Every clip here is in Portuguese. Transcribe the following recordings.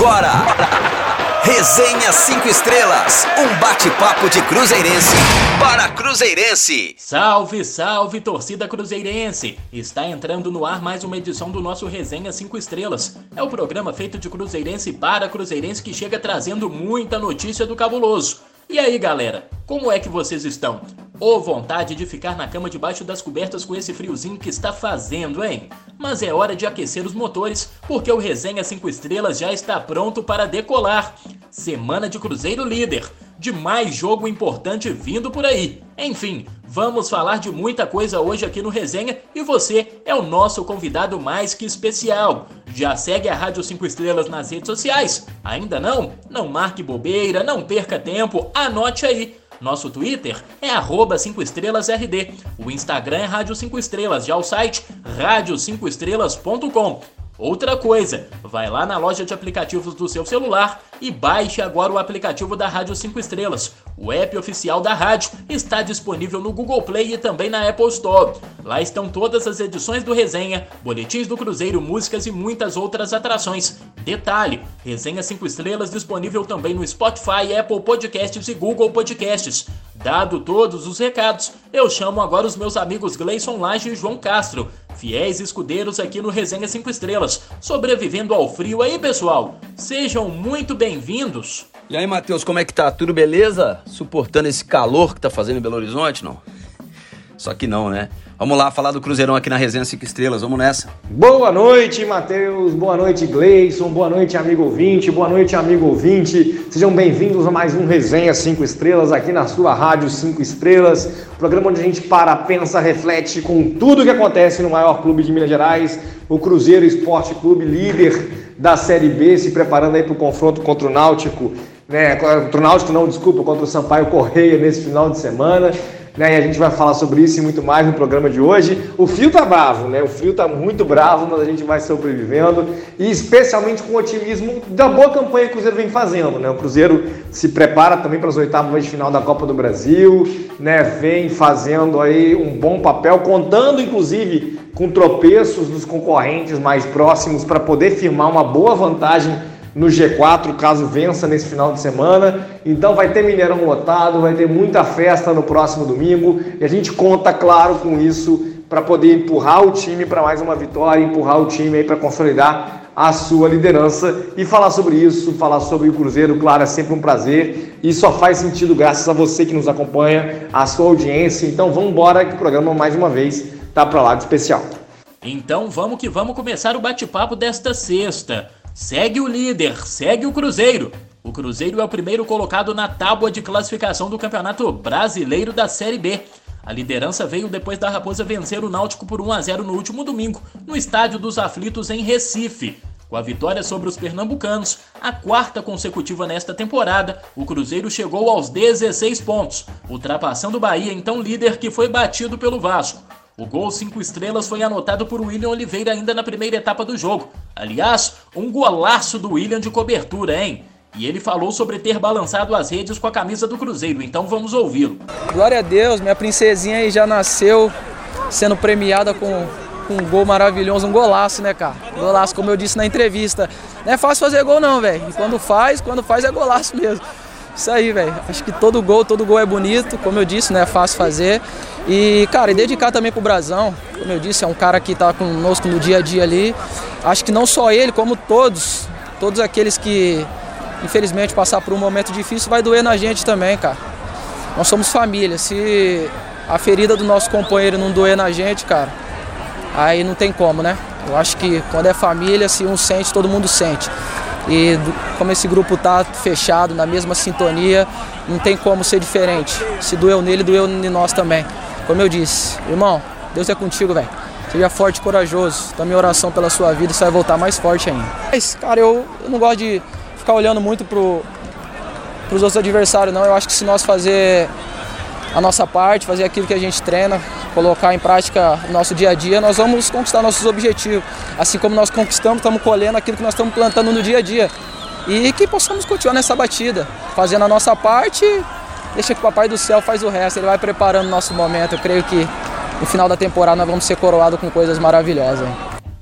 agora. Resenha 5 Estrelas, um bate-papo de Cruzeirense para Cruzeirense. Salve, salve, torcida Cruzeirense! Está entrando no ar mais uma edição do nosso Resenha 5 Estrelas. É o programa feito de Cruzeirense para Cruzeirense que chega trazendo muita notícia do cabuloso. E aí, galera, como é que vocês estão? Ou vontade de ficar na cama debaixo das cobertas com esse friozinho que está fazendo, hein? Mas é hora de aquecer os motores, porque o Resenha 5 Estrelas já está pronto para decolar. Semana de Cruzeiro líder, de mais jogo importante vindo por aí. Enfim, vamos falar de muita coisa hoje aqui no Resenha e você é o nosso convidado mais que especial. Já segue a Rádio 5 Estrelas nas redes sociais? Ainda não? Não marque bobeira, não perca tempo, anote aí. Nosso Twitter é 5 estrelasrd. O Instagram é Rádio 5 Estrelas, já o site rádio5estrelas.com. Outra coisa, vai lá na loja de aplicativos do seu celular e baixe agora o aplicativo da Rádio 5 Estrelas. O app oficial da rádio está disponível no Google Play e também na Apple Store. Lá estão todas as edições do Resenha, boletins do Cruzeiro, músicas e muitas outras atrações. Detalhe: Resenha 5 Estrelas disponível também no Spotify, Apple Podcasts e Google Podcasts. Dado todos os recados, eu chamo agora os meus amigos Gleison Lage e João Castro fiéis escudeiros aqui no Resenha 5 Estrelas, sobrevivendo ao frio aí, pessoal. Sejam muito bem-vindos. E aí, Matheus, como é que tá? Tudo beleza? Suportando esse calor que tá fazendo em Belo Horizonte, não? Só que não, né? Vamos lá falar do Cruzeirão aqui na Resenha 5 Estrelas, vamos nessa. Boa noite, Matheus. Boa noite, Gleison. Boa noite, amigo ouvinte. Boa noite, amigo ouvinte. Sejam bem-vindos a mais um Resenha 5 Estrelas aqui na sua Rádio 5 Estrelas. Programa onde a gente para, pensa, reflete com tudo o que acontece no maior clube de Minas Gerais, o Cruzeiro Esporte Clube, líder da Série B, se preparando aí para o confronto contra o Náutico. Né, contra o Náutico, não, desculpa, contra o Sampaio Correia nesse final de semana né? E a gente vai falar sobre isso e muito mais no programa de hoje. O frio tá bravo, né? O frio tá muito bravo, mas a gente vai sobrevivendo e especialmente com o otimismo da boa campanha que o Cruzeiro vem fazendo, né? O Cruzeiro se prepara também para as oitavas de final da Copa do Brasil, né? Vem fazendo aí um bom papel, contando inclusive com tropeços dos concorrentes mais próximos para poder firmar uma boa vantagem no G4, caso vença nesse final de semana. Então vai ter Mineirão lotado, vai ter muita festa no próximo domingo e a gente conta, claro, com isso para poder empurrar o time para mais uma vitória, empurrar o time aí para consolidar a sua liderança e falar sobre isso, falar sobre o Cruzeiro, claro, é sempre um prazer e só faz sentido graças a você que nos acompanha, a sua audiência. Então vamos embora que o programa mais uma vez tá para lá de especial. Então vamos que vamos começar o bate-papo desta sexta. Segue o líder, segue o Cruzeiro. O Cruzeiro é o primeiro colocado na tábua de classificação do Campeonato Brasileiro da Série B. A liderança veio depois da Raposa vencer o Náutico por 1 a 0 no último domingo, no Estádio dos Aflitos em Recife. Com a vitória sobre os pernambucanos, a quarta consecutiva nesta temporada, o Cruzeiro chegou aos 16 pontos, ultrapassando o Bahia, então líder que foi batido pelo Vasco. O gol 5 estrelas foi anotado por William Oliveira ainda na primeira etapa do jogo. Aliás, um golaço do William de cobertura, hein? E ele falou sobre ter balançado as redes com a camisa do Cruzeiro, então vamos ouvi-lo. Glória a Deus, minha princesinha aí já nasceu sendo premiada com, com um gol maravilhoso, um golaço, né, cara? Golaço, como eu disse na entrevista. Não é fácil fazer gol não, velho. E quando faz, quando faz é golaço mesmo. Isso aí, velho. Acho que todo gol, todo gol é bonito, como eu disse, não é fácil fazer. E, cara, e dedicar também pro Brasão, como eu disse, é um cara que tá conosco no dia a dia ali. Acho que não só ele, como todos, todos aqueles que, infelizmente, passar por um momento difícil, vai doer na gente também, cara. Nós somos família. Se a ferida do nosso companheiro não doer na gente, cara, aí não tem como, né? Eu acho que quando é família, se um sente, todo mundo sente. E como esse grupo tá fechado, na mesma sintonia, não tem como ser diferente. Se doeu nele, doeu em nós também. Como eu disse, irmão, Deus é contigo, velho. Seja forte e corajoso. Dá minha oração pela sua vida, você vai voltar mais forte ainda. Mas, cara, eu, eu não gosto de ficar olhando muito pro, pros outros adversários, não. Eu acho que se nós fazer a nossa parte, fazer aquilo que a gente treina, colocar em prática o nosso dia a dia, nós vamos conquistar nossos objetivos. Assim como nós conquistamos, estamos colhendo aquilo que nós estamos plantando no dia a dia. E que possamos continuar nessa batida, fazendo a nossa parte, deixa que o Papai do Céu faz o resto, ele vai preparando o nosso momento. Eu creio que no final da temporada nós vamos ser coroados com coisas maravilhosas.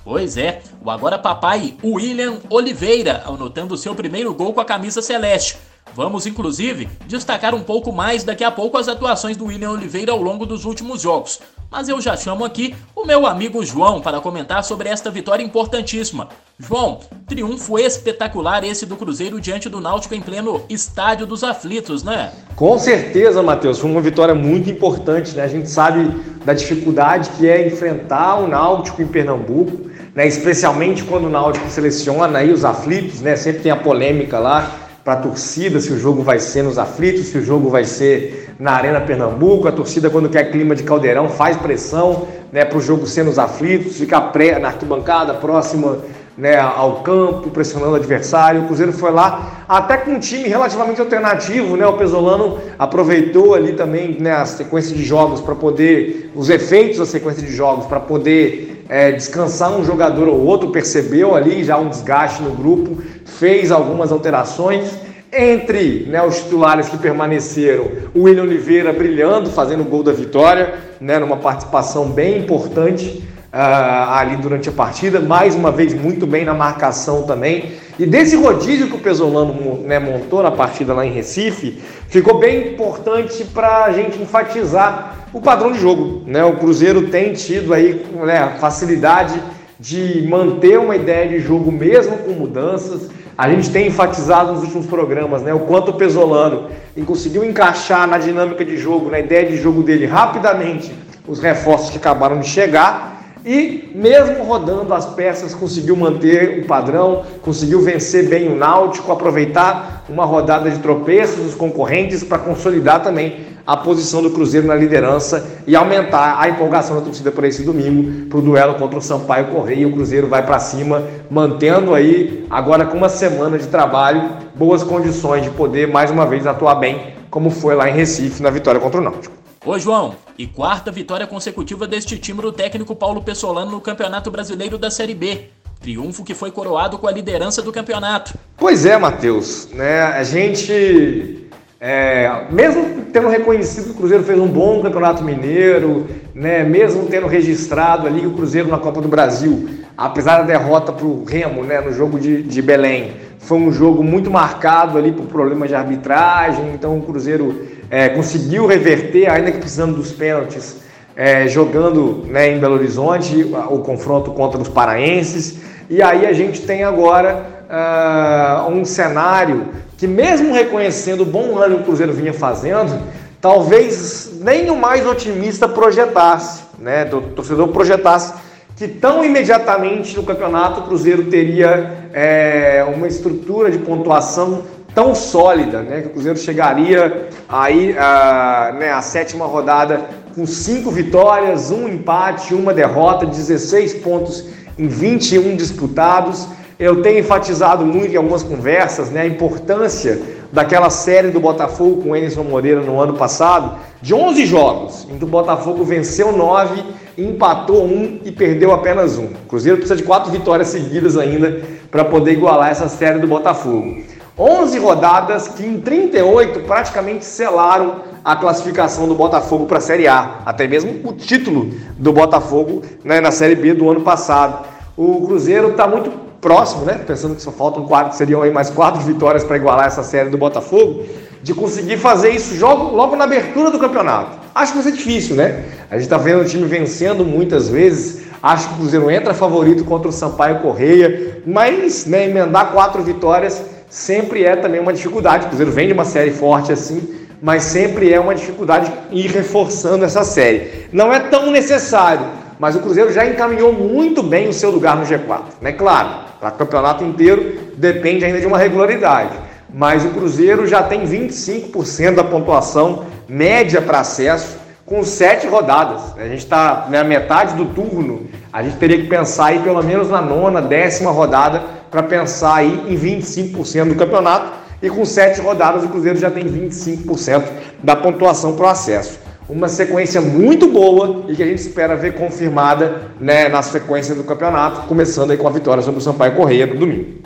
Pois é, o agora papai William Oliveira, anotando seu primeiro gol com a camisa celeste. Vamos, inclusive, destacar um pouco mais daqui a pouco as atuações do William Oliveira ao longo dos últimos jogos. Mas eu já chamo aqui o meu amigo João para comentar sobre esta vitória importantíssima. João, triunfo espetacular esse do Cruzeiro diante do Náutico em pleno Estádio dos Aflitos, né? Com certeza, Matheus, foi uma vitória muito importante, né? A gente sabe da dificuldade que é enfrentar o Náutico em Pernambuco, né? Especialmente quando o Náutico seleciona aí os aflitos, né? Sempre tem a polêmica lá para a torcida se o jogo vai ser nos aflitos, se o jogo vai ser na Arena Pernambuco. A torcida, quando quer clima de caldeirão, faz pressão né, para o jogo ser nos aflitos, ficar pré, na arquibancada próxima né, ao campo, pressionando o adversário. O Cruzeiro foi lá até com um time relativamente alternativo, né? O Pesolano aproveitou ali também né, a sequência de jogos para poder, os efeitos da sequência de jogos para poder é, descansar um jogador ou outro, percebeu ali já um desgaste no grupo, fez algumas alterações. Entre né, os titulares que permaneceram, o William Oliveira brilhando, fazendo o gol da vitória, né, numa participação bem importante uh, ali durante a partida, mais uma vez muito bem na marcação também. E desse rodízio que o Pesolano né, montou na partida lá em Recife, ficou bem importante para a gente enfatizar o padrão de jogo. Né? O Cruzeiro tem tido aí né, facilidade de manter uma ideia de jogo mesmo com mudanças. A gente tem enfatizado nos últimos programas né, o quanto o Pesolano conseguiu encaixar na dinâmica de jogo, na ideia de jogo dele rapidamente os reforços que acabaram de chegar e mesmo rodando as peças conseguiu manter o padrão, conseguiu vencer bem o Náutico, aproveitar uma rodada de tropeços dos concorrentes para consolidar também a posição do Cruzeiro na liderança e aumentar a empolgação da torcida para esse domingo, para o duelo contra o Sampaio Correia. O Cruzeiro vai para cima, mantendo aí, agora com uma semana de trabalho, boas condições de poder mais uma vez atuar bem, como foi lá em Recife na vitória contra o Náutico. Ô João, e quarta vitória consecutiva deste time do técnico Paulo Pessolano no Campeonato Brasileiro da Série B. Triunfo que foi coroado com a liderança do campeonato. Pois é, Matheus. Né? A gente, é, mesmo tendo reconhecido que o Cruzeiro fez um bom campeonato mineiro, né? mesmo tendo registrado ali o Cruzeiro na Copa do Brasil, apesar da derrota para o Remo né? no jogo de, de Belém, foi um jogo muito marcado ali por problemas de arbitragem, então o Cruzeiro é, conseguiu reverter, ainda que precisando dos pênaltis, é, jogando né, em Belo Horizonte o confronto contra os paraenses. E aí a gente tem agora uh, um cenário que, mesmo reconhecendo o bom ano que o Cruzeiro vinha fazendo, talvez nem o mais otimista projetasse, né, do torcedor projetasse que tão imediatamente no campeonato o Cruzeiro teria é, uma estrutura de pontuação tão sólida, né, que o Cruzeiro chegaria aí a, né, a sétima rodada com cinco vitórias, um empate, uma derrota, 16 pontos em 21 disputados. Eu tenho enfatizado muito em algumas conversas né, a importância daquela série do Botafogo com o Emerson Moreira no ano passado, de 11 jogos, em que o Botafogo venceu 9, empatou um e perdeu apenas um. O Cruzeiro precisa de quatro vitórias seguidas ainda para poder igualar essa série do Botafogo. 11 rodadas que em 38 praticamente selaram a classificação do Botafogo para a Série A, até mesmo o título do Botafogo né, na Série B do ano passado. O Cruzeiro está muito próximo, né? Pensando que só faltam quatro, seriam aí mais quatro vitórias para igualar essa série do Botafogo, de conseguir fazer isso logo, logo na abertura do campeonato. Acho que vai ser difícil, né? A gente está vendo o time vencendo muitas vezes. Acho que o Cruzeiro entra favorito contra o Sampaio Correia, mas né, emendar quatro vitórias sempre é também uma dificuldade. O Cruzeiro vem de uma série forte assim, mas sempre é uma dificuldade ir reforçando essa série. Não é tão necessário, mas o Cruzeiro já encaminhou muito bem o seu lugar no G4. Né? Claro, para o campeonato inteiro depende ainda de uma regularidade, mas o Cruzeiro já tem 25% da pontuação média para acesso com sete rodadas. A gente está na metade do turno, a gente teria que pensar aí pelo menos na nona, décima rodada para pensar aí em 25% do campeonato e com sete rodadas o Cruzeiro já tem 25% da pontuação para o acesso. Uma sequência muito boa e que a gente espera ver confirmada né, na sequência do campeonato, começando aí com a vitória sobre o Sampaio Correia no domingo.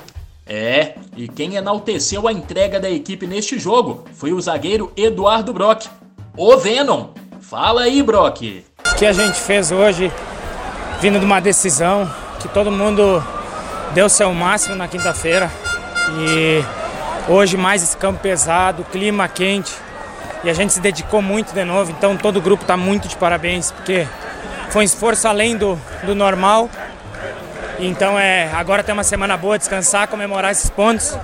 É, e quem enalteceu a entrega da equipe neste jogo foi o zagueiro Eduardo Brock. O Venom! Fala aí, Brock! O que a gente fez hoje, vindo de uma decisão que todo mundo deu seu máximo na quinta-feira e hoje mais esse campo pesado, clima quente e a gente se dedicou muito de novo, então todo o grupo está muito de parabéns porque foi um esforço além do, do normal. Então é, agora tem uma semana boa, descansar, comemorar esses pontos.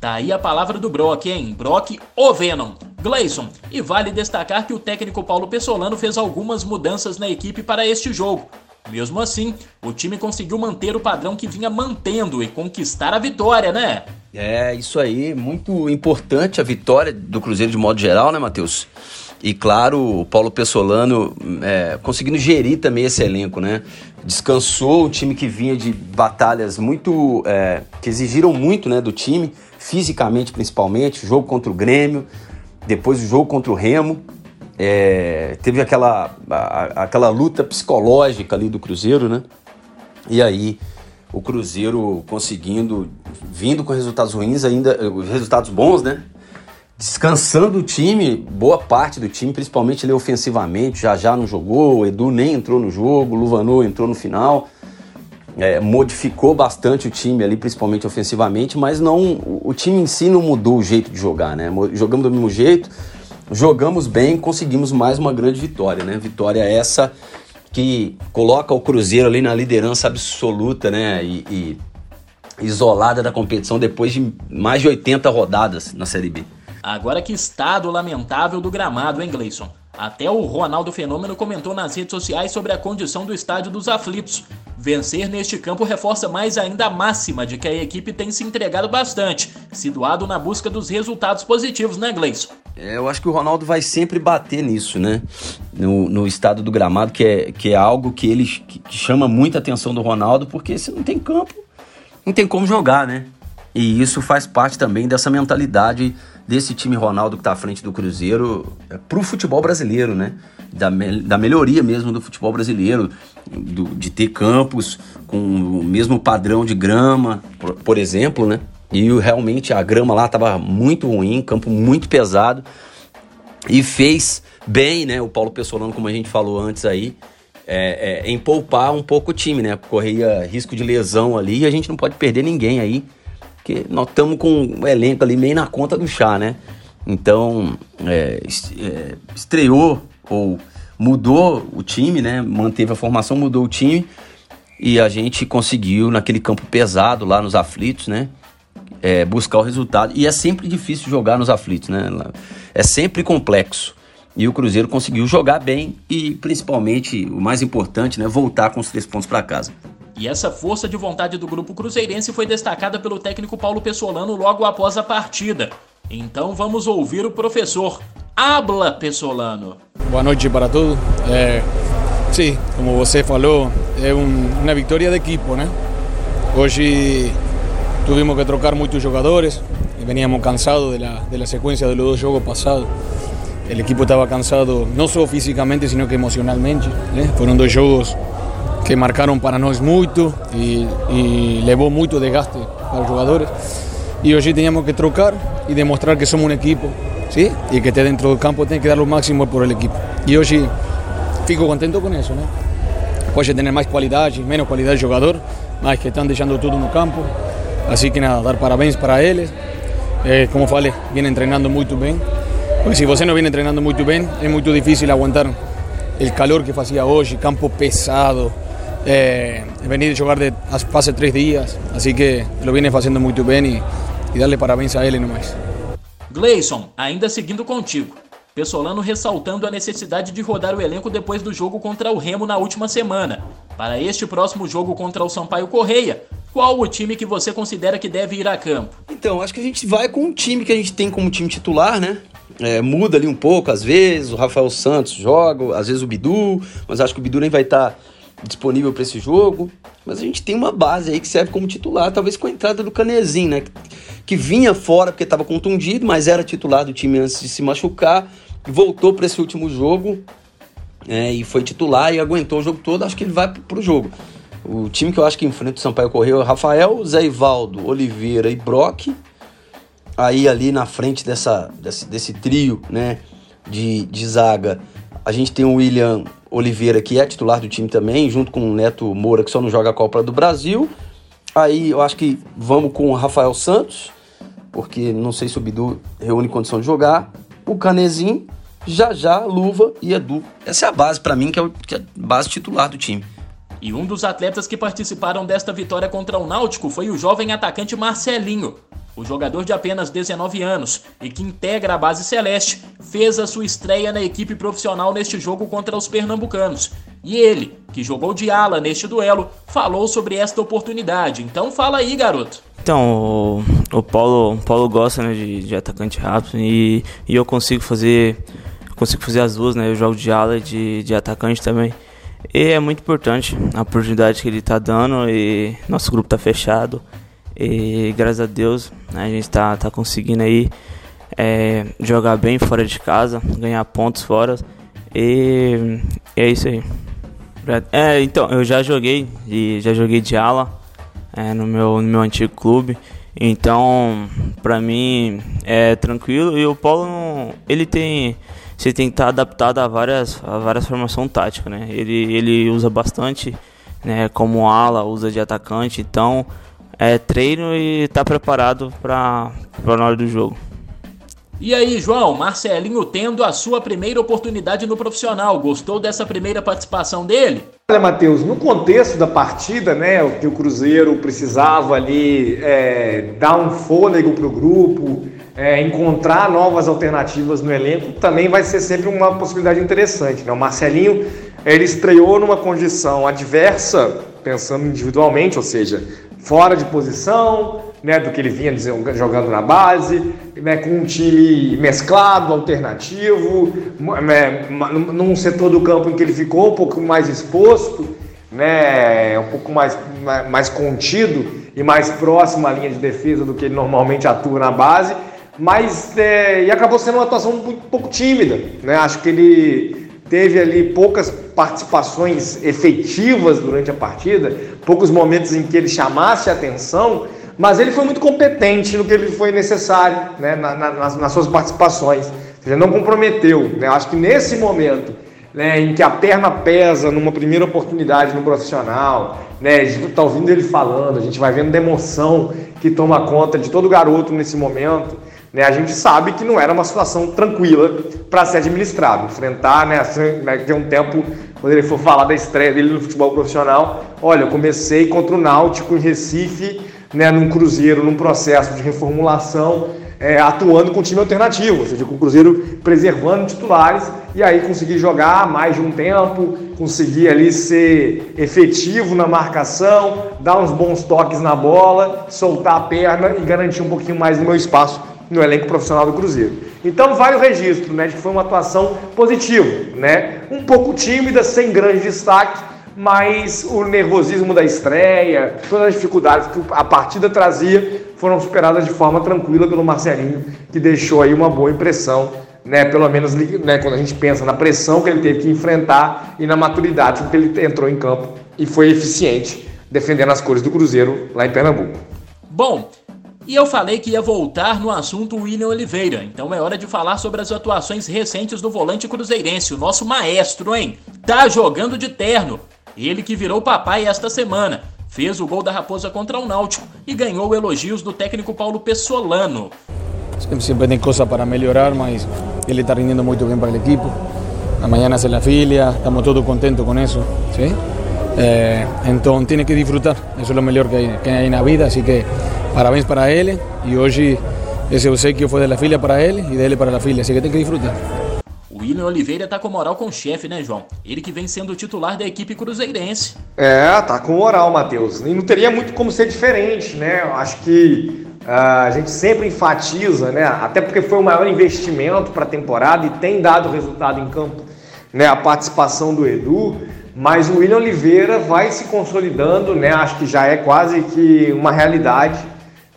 Tá aí a palavra do Brock, hein? Brock ou Venom. Gleison, e vale destacar que o técnico Paulo Pessolano fez algumas mudanças na equipe para este jogo. Mesmo assim, o time conseguiu manter o padrão que vinha mantendo e conquistar a vitória, né? É, isso aí, muito importante a vitória do Cruzeiro de modo geral, né, Matheus? E claro, o Paulo Pessolano é, conseguindo gerir também esse elenco, né? Descansou o time que vinha de batalhas muito. É, que exigiram muito né, do time, fisicamente principalmente, jogo contra o Grêmio, depois o jogo contra o Remo. É, teve aquela, a, aquela luta psicológica ali do Cruzeiro, né? E aí o Cruzeiro conseguindo, vindo com resultados ruins ainda, resultados bons, né? Descansando o time, boa parte do time, principalmente ele ofensivamente, já já não jogou, o Edu nem entrou no jogo, o Luvanô entrou no final. É, modificou bastante o time ali, principalmente ofensivamente, mas não o time em si não mudou o jeito de jogar, né? Jogamos do mesmo jeito, jogamos bem, conseguimos mais uma grande vitória, né? Vitória essa que coloca o Cruzeiro ali na liderança absoluta, né? E, e isolada da competição depois de mais de 80 rodadas na Série B. Agora que estado lamentável do gramado, hein, Gleison? Até o Ronaldo Fenômeno comentou nas redes sociais sobre a condição do estádio dos aflitos. Vencer neste campo reforça mais ainda a máxima de que a equipe tem se entregado bastante, se doado na busca dos resultados positivos, né, Gleison? É, eu acho que o Ronaldo vai sempre bater nisso, né? No, no estado do gramado, que é, que é algo que ele que, chama muita atenção do Ronaldo, porque se não tem campo, não tem como jogar, né? E isso faz parte também dessa mentalidade desse time Ronaldo que está à frente do Cruzeiro é, para o futebol brasileiro, né? Da, me, da melhoria mesmo do futebol brasileiro, do, de ter campos com o mesmo padrão de grama, por, por exemplo, né? E realmente a grama lá estava muito ruim, campo muito pesado. E fez bem, né? O Paulo Pessolano, como a gente falou antes aí, é, é, em poupar um pouco o time, né? Corria risco de lesão ali e a gente não pode perder ninguém aí, porque nós estamos com o elenco ali meio na conta do chá, né? Então, é, é, estreou ou mudou o time, né? Manteve a formação, mudou o time e a gente conseguiu naquele campo pesado lá nos aflitos, né? é, buscar o resultado. E é sempre difícil jogar nos aflitos, né? É sempre complexo. E o Cruzeiro conseguiu jogar bem e, principalmente, o mais importante, né, voltar com os três pontos para casa. E essa força de vontade do grupo cruzeirense foi destacada pelo técnico Paulo Pessolano logo após a partida. Então vamos ouvir o professor. Habla, Pessolano. Boa noite para todos. É, sim, como você falou, é um, uma vitória de equipo, né? Hoje Tuvimos que trocar muchos jugadores, veníamos cansados secuencia de los dos juegos pasados. El equipo estaba cansado no solo físicamente, sino que emocionalmente. ¿eh? Fueron dos juegos que marcaron para nós muito e, e levou muito desgaste para os jogadores. E hoje teníamos que trocar e demonstrar que somos um equipo, ¿sí? e que dentro do campo tem que dar o máximo por el equipo. E hoje fico contento com isso, né? Pode ter mais qualidade, menos qualidade de jogador, mas que estão deixando tudo no campo. Así que nada, dar parabéns para eles. Eh, como falei, viene entrenando muito bem. Porque se você não viene treinando muito bem, é muito difícil aguentar o calor que fazia hoje, campo pesado. Eh, venir de jogar de hace três dias, assim que lo viene fazendo muito bem e, e darle parabéns a ele mais. Gleison, ainda seguindo contigo. Pessolano ressaltando a necessidade de rodar o elenco depois do jogo contra o Remo na última semana. Para este próximo jogo contra o Sampaio Correia, qual o time que você considera que deve ir a campo? Então, acho que a gente vai com o time que a gente tem como time titular, né? É, muda ali um pouco, às vezes, o Rafael Santos joga, às vezes o Bidu, mas acho que o Bidu nem vai estar tá disponível para esse jogo. Mas a gente tem uma base aí que serve como titular, talvez com a entrada do Canezinho, né? Que, que vinha fora porque estava contundido, mas era titular do time antes de se machucar, voltou para esse último jogo é, e foi titular e aguentou o jogo todo. Acho que ele vai para o jogo. O time que eu acho que enfrenta o Sampaio Correio é Rafael, Zé Ivaldo, Oliveira e Brock. Aí ali na frente dessa, desse, desse trio né, de, de zaga, a gente tem o William Oliveira, que é titular do time também, junto com o Neto Moura, que só não joga a Copa do Brasil. Aí eu acho que vamos com o Rafael Santos, porque não sei se o Bidu reúne condição de jogar. O Canezinho, já já, Luva e Edu. Essa é a base para mim, que é, que é a base titular do time. E um dos atletas que participaram desta vitória contra o Náutico foi o jovem atacante Marcelinho. O jogador de apenas 19 anos e que integra a base celeste fez a sua estreia na equipe profissional neste jogo contra os pernambucanos. E ele, que jogou de ala neste duelo, falou sobre esta oportunidade. Então fala aí, garoto. Então, o, o Paulo, Paulo gosta né, de, de atacante rápido e, e eu consigo fazer consigo fazer as duas, né? Eu jogo de ala e de, de atacante também. E é muito importante a oportunidade que ele está dando e nosso grupo está fechado. E graças a Deus né, a gente está tá conseguindo aí é, jogar bem fora de casa, ganhar pontos fora. E, e é isso aí. É, então, eu já joguei, já joguei de ala é, no, meu, no meu antigo clube. Então, pra mim é tranquilo. E o Paulo, ele tem. Você tem que estar adaptado a várias, a várias formações táticas, né? Ele, ele usa bastante, né? Como ala, usa de atacante. Então, é treino e tá preparado para na hora do jogo. E aí, João, Marcelinho tendo a sua primeira oportunidade no profissional, gostou dessa primeira participação dele? Olha, Matheus, no contexto da partida, né, o que o Cruzeiro precisava ali é, dar um fôlego para o grupo, é, encontrar novas alternativas no elenco, também vai ser sempre uma possibilidade interessante. Né? O Marcelinho ele estreou numa condição adversa, pensando individualmente, ou seja, fora de posição, né, do que ele vinha jogando na base, né, com um time mesclado, alternativo, né, num setor do campo em que ele ficou um pouco mais exposto, né, um pouco mais, mais contido e mais próximo à linha de defesa do que ele normalmente atua na base, mas é, e acabou sendo uma atuação um pouco tímida, né? Acho que ele teve ali poucas participações efetivas durante a partida, poucos momentos em que ele chamasse a atenção mas ele foi muito competente no que ele foi necessário né, na, na, nas, nas, suas participações. Ou seja, não comprometeu. Né? Acho que nesse momento né, em que a perna pesa numa primeira oportunidade no profissional, né, a gente está ouvindo ele falando, a gente vai vendo a emoção que toma conta de todo garoto nesse momento. Né, a gente sabe que não era uma situação tranquila para ser administrado. Enfrentar, né, assim, né, ter um tempo, quando ele for falar da estreia dele no futebol profissional, olha, eu comecei contra o Náutico em Recife né, num Cruzeiro, num processo de reformulação, é, atuando com time alternativo, ou seja, com o Cruzeiro preservando titulares e aí conseguir jogar mais de um tempo, conseguir ali ser efetivo na marcação, dar uns bons toques na bola, soltar a perna e garantir um pouquinho mais do meu espaço no elenco profissional do Cruzeiro. Então vale o registro, né, de que foi uma atuação positiva, né, um pouco tímida, sem grande destaque, mas o nervosismo da estreia, todas as dificuldades que a partida trazia foram superadas de forma tranquila pelo Marcelinho, que deixou aí uma boa impressão, né, pelo menos né, quando a gente pensa na pressão que ele teve que enfrentar e na maturidade que ele entrou em campo e foi eficiente defendendo as cores do Cruzeiro lá em Pernambuco. Bom, e eu falei que ia voltar no assunto William Oliveira, então é hora de falar sobre as atuações recentes do volante cruzeirense, o nosso maestro, hein? Tá jogando de terno, ele que virou papai esta semana, fez o gol da Raposa contra o Náutico e ganhou elogios do técnico Paulo Pessolano. Sempre tem coisa para melhorar, mas ele está rendendo muito bem para o equipe. Amanhã nasce a filha, estamos todos contentes com isso. ¿sí? Eh, então tem que disfrutar, isso é o melhor que que hay na vida, assim que parabéns para ele e hoje esse obsequio foi da filha para ele e dele para a filha, assim que tem que disfrutar. William Oliveira tá com moral com o chefe, né, João? Ele que vem sendo o titular da equipe cruzeirense. É, tá com moral, Matheus. E não teria muito como ser diferente, né? Eu acho que uh, a gente sempre enfatiza, né? Até porque foi o maior investimento para a temporada e tem dado resultado em campo, né? A participação do Edu. Mas o William Oliveira vai se consolidando, né? Acho que já é quase que uma realidade,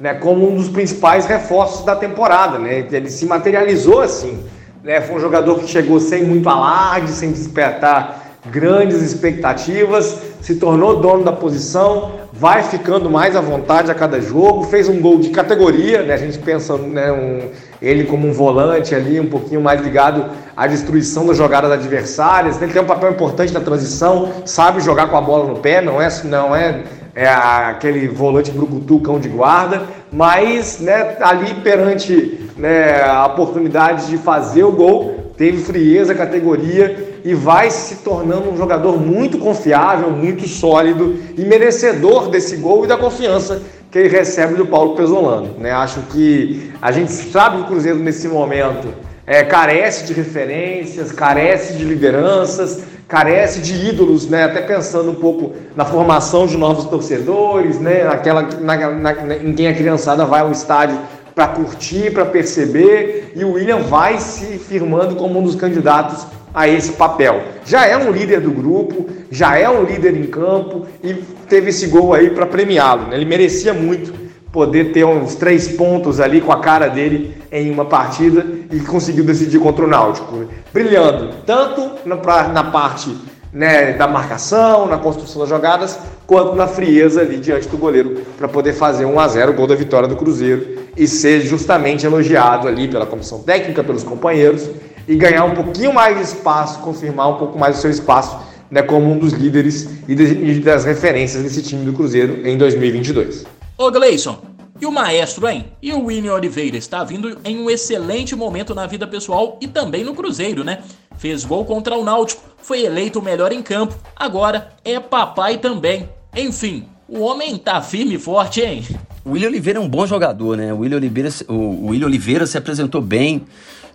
né? Como um dos principais reforços da temporada, né? Ele se materializou assim. Né? Foi um jogador que chegou sem muito alarde, sem despertar grandes expectativas, se tornou dono da posição, vai ficando mais à vontade a cada jogo, fez um gol de categoria, né? A gente pensa né, um, ele como um volante ali, um pouquinho mais ligado à destruição das jogadas adversárias. Ele tem um papel importante na transição, sabe jogar com a bola no pé, não é, não é é aquele volante brucutu, cão de guarda, mas né, ali perante né, a oportunidade de fazer o gol, teve frieza, categoria e vai se tornando um jogador muito confiável, muito sólido e merecedor desse gol e da confiança que ele recebe do Paulo Pesolano. Né? Acho que a gente sabe que o Cruzeiro nesse momento é, carece de referências, carece de lideranças, carece de ídolos, né? Até pensando um pouco na formação de novos torcedores, né? Naquela, na, na, em quem a criançada vai ao estádio para curtir, para perceber, e o William vai se firmando como um dos candidatos a esse papel. Já é um líder do grupo, já é um líder em campo e teve esse gol aí para premiá-lo. Né? Ele merecia muito poder ter uns três pontos ali com a cara dele em uma partida e conseguiu decidir contra o Náutico, brilhando tanto na, na parte né, da marcação, na construção das jogadas, quanto na frieza ali diante do goleiro para poder fazer 1 a 0 o gol da vitória do Cruzeiro e ser justamente elogiado ali pela comissão técnica, pelos companheiros e ganhar um pouquinho mais de espaço, confirmar um pouco mais o seu espaço né, como um dos líderes e das referências desse time do Cruzeiro em 2022. Ô Gleison, e o maestro, hein? E o William Oliveira está vindo em um excelente momento na vida pessoal e também no Cruzeiro, né? Fez gol contra o Náutico, foi eleito o melhor em campo, agora é papai também. Enfim, o homem tá firme e forte, hein? O William Oliveira é um bom jogador, né? O William Oliveira, o William Oliveira se apresentou bem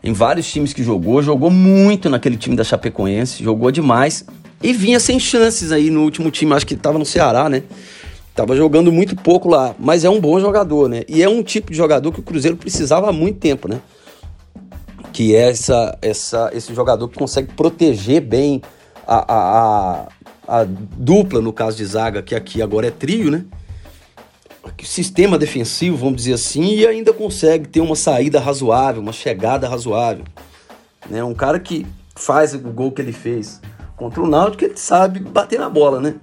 em vários times que jogou, jogou muito naquele time da Chapecoense, jogou demais e vinha sem chances aí no último time, acho que estava no Ceará, né? Tava jogando muito pouco lá, mas é um bom jogador, né? E é um tipo de jogador que o Cruzeiro precisava há muito tempo, né? Que é essa, essa, esse jogador que consegue proteger bem a, a, a, a dupla, no caso de zaga, que aqui agora é trio, né? Sistema defensivo, vamos dizer assim, e ainda consegue ter uma saída razoável, uma chegada razoável. Né? Um cara que faz o gol que ele fez contra o Náutico, ele sabe bater na bola, né?